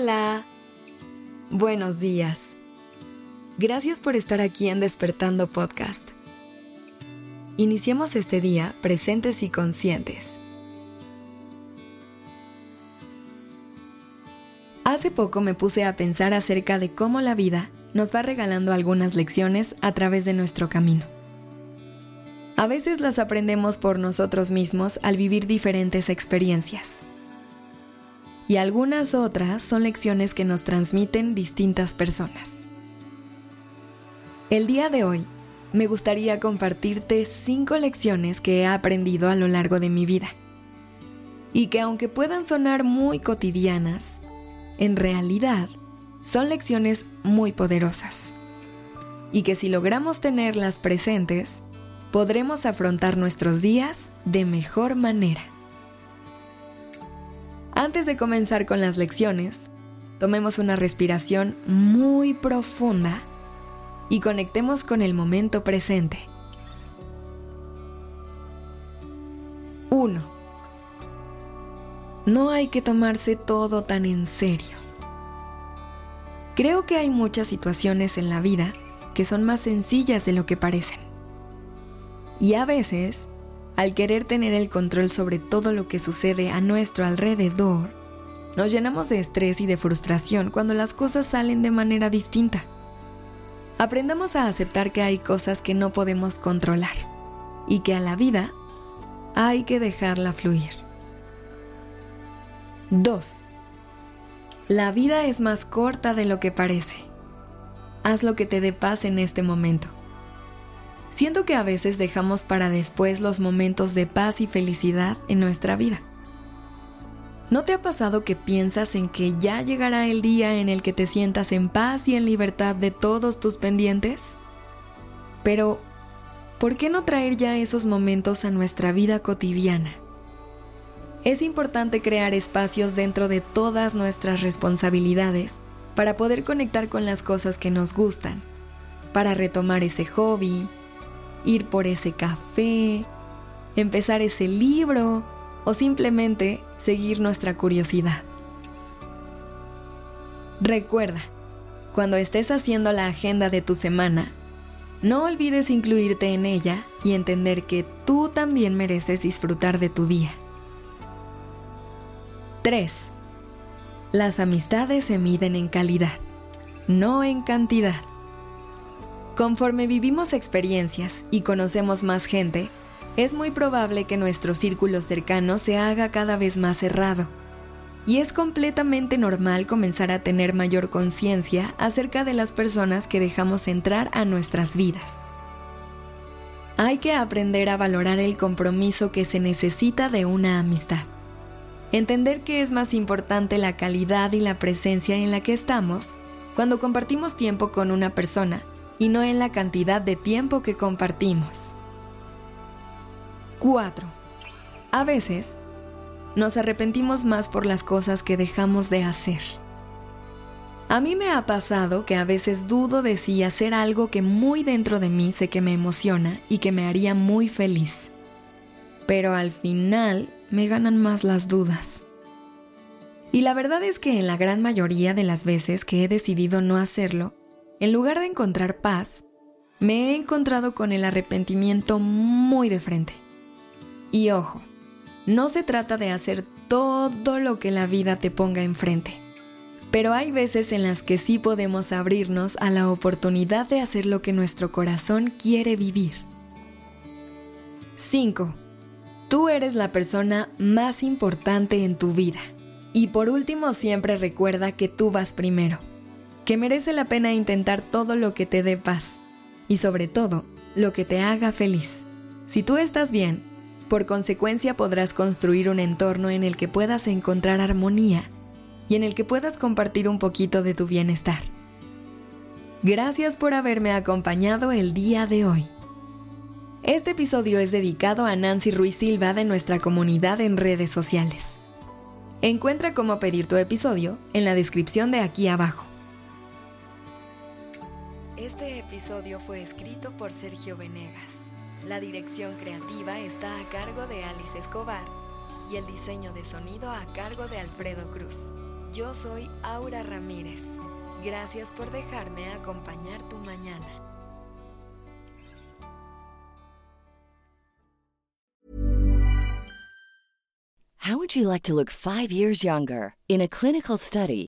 Hola. Buenos días. Gracias por estar aquí en Despertando Podcast. Iniciemos este día presentes y conscientes. Hace poco me puse a pensar acerca de cómo la vida nos va regalando algunas lecciones a través de nuestro camino. A veces las aprendemos por nosotros mismos al vivir diferentes experiencias y algunas otras son lecciones que nos transmiten distintas personas. El día de hoy me gustaría compartirte cinco lecciones que he aprendido a lo largo de mi vida y que aunque puedan sonar muy cotidianas, en realidad son lecciones muy poderosas y que si logramos tenerlas presentes, podremos afrontar nuestros días de mejor manera. Antes de comenzar con las lecciones, tomemos una respiración muy profunda y conectemos con el momento presente. 1. No hay que tomarse todo tan en serio. Creo que hay muchas situaciones en la vida que son más sencillas de lo que parecen. Y a veces al querer tener el control sobre todo lo que sucede a nuestro alrededor, nos llenamos de estrés y de frustración cuando las cosas salen de manera distinta. Aprendamos a aceptar que hay cosas que no podemos controlar y que a la vida hay que dejarla fluir. 2. La vida es más corta de lo que parece. Haz lo que te dé paz en este momento. Siento que a veces dejamos para después los momentos de paz y felicidad en nuestra vida. ¿No te ha pasado que piensas en que ya llegará el día en el que te sientas en paz y en libertad de todos tus pendientes? Pero, ¿por qué no traer ya esos momentos a nuestra vida cotidiana? Es importante crear espacios dentro de todas nuestras responsabilidades para poder conectar con las cosas que nos gustan, para retomar ese hobby, ir por ese café, empezar ese libro o simplemente seguir nuestra curiosidad. Recuerda, cuando estés haciendo la agenda de tu semana, no olvides incluirte en ella y entender que tú también mereces disfrutar de tu día. 3. Las amistades se miden en calidad, no en cantidad. Conforme vivimos experiencias y conocemos más gente, es muy probable que nuestro círculo cercano se haga cada vez más cerrado. Y es completamente normal comenzar a tener mayor conciencia acerca de las personas que dejamos entrar a nuestras vidas. Hay que aprender a valorar el compromiso que se necesita de una amistad. Entender que es más importante la calidad y la presencia en la que estamos cuando compartimos tiempo con una persona y no en la cantidad de tiempo que compartimos. 4. A veces, nos arrepentimos más por las cosas que dejamos de hacer. A mí me ha pasado que a veces dudo de si hacer algo que muy dentro de mí sé que me emociona y que me haría muy feliz. Pero al final me ganan más las dudas. Y la verdad es que en la gran mayoría de las veces que he decidido no hacerlo, en lugar de encontrar paz, me he encontrado con el arrepentimiento muy de frente. Y ojo, no se trata de hacer todo lo que la vida te ponga enfrente, pero hay veces en las que sí podemos abrirnos a la oportunidad de hacer lo que nuestro corazón quiere vivir. 5. Tú eres la persona más importante en tu vida. Y por último, siempre recuerda que tú vas primero que merece la pena intentar todo lo que te dé paz y sobre todo lo que te haga feliz. Si tú estás bien, por consecuencia podrás construir un entorno en el que puedas encontrar armonía y en el que puedas compartir un poquito de tu bienestar. Gracias por haberme acompañado el día de hoy. Este episodio es dedicado a Nancy Ruiz Silva de nuestra comunidad en redes sociales. Encuentra cómo pedir tu episodio en la descripción de aquí abajo. Este episodio fue escrito por Sergio Venegas. La dirección creativa está a cargo de Alice Escobar y el diseño de sonido a cargo de Alfredo Cruz. Yo soy Aura Ramírez. Gracias por dejarme acompañar tu mañana. How would you like to look five years younger? In a clinical study,